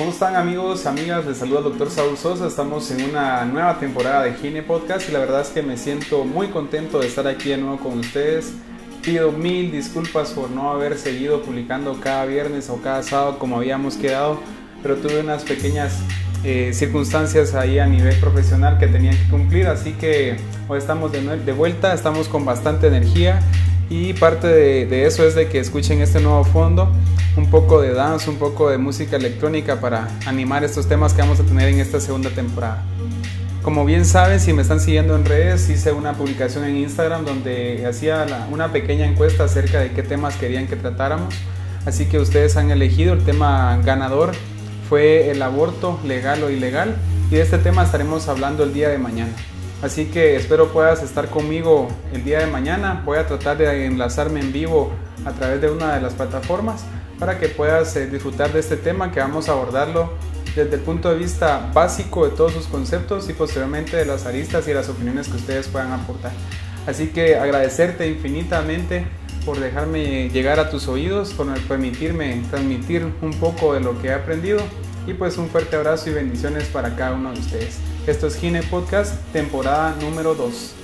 ¿Cómo están amigos, amigas? Les saluda el doctor Saúl Sosa. Estamos en una nueva temporada de Gine Podcast y la verdad es que me siento muy contento de estar aquí de nuevo con ustedes. Pido mil disculpas por no haber seguido publicando cada viernes o cada sábado como habíamos quedado, pero tuve unas pequeñas eh, circunstancias ahí a nivel profesional que tenían que cumplir, así que hoy estamos de, de vuelta, estamos con bastante energía y parte de, eso es de que escuchen este nuevo fondo, un poco de dance, un poco de música electrónica para animar estos temas que vamos a tener en esta segunda temporada. Como bien saben, si me están siguiendo en redes, hice una publicación en Instagram donde hacía una pequeña encuesta acerca de qué temas querían que tratáramos. Así que ustedes han elegido el tema ganador, fue el aborto legal o ilegal, y de este tema estaremos hablando el día de mañana. Así que espero puedas estar conmigo el día de mañana. Voy a tratar de enlazarme en vivo a través de una de las plataformas para que puedas eh, disfrutar de este tema que vamos a abordarlo desde el punto de vista básico de todos sus conceptos y posteriormente de las aristas y las opiniones que ustedes puedan aportar. Así que agradecerte infinitamente por dejarme llegar a tus oídos, por permitirme transmitir un poco de lo que he aprendido y pues un fuerte abrazo y bendiciones para cada uno de ustedes. Esto es Gine Podcast, temporada número 2.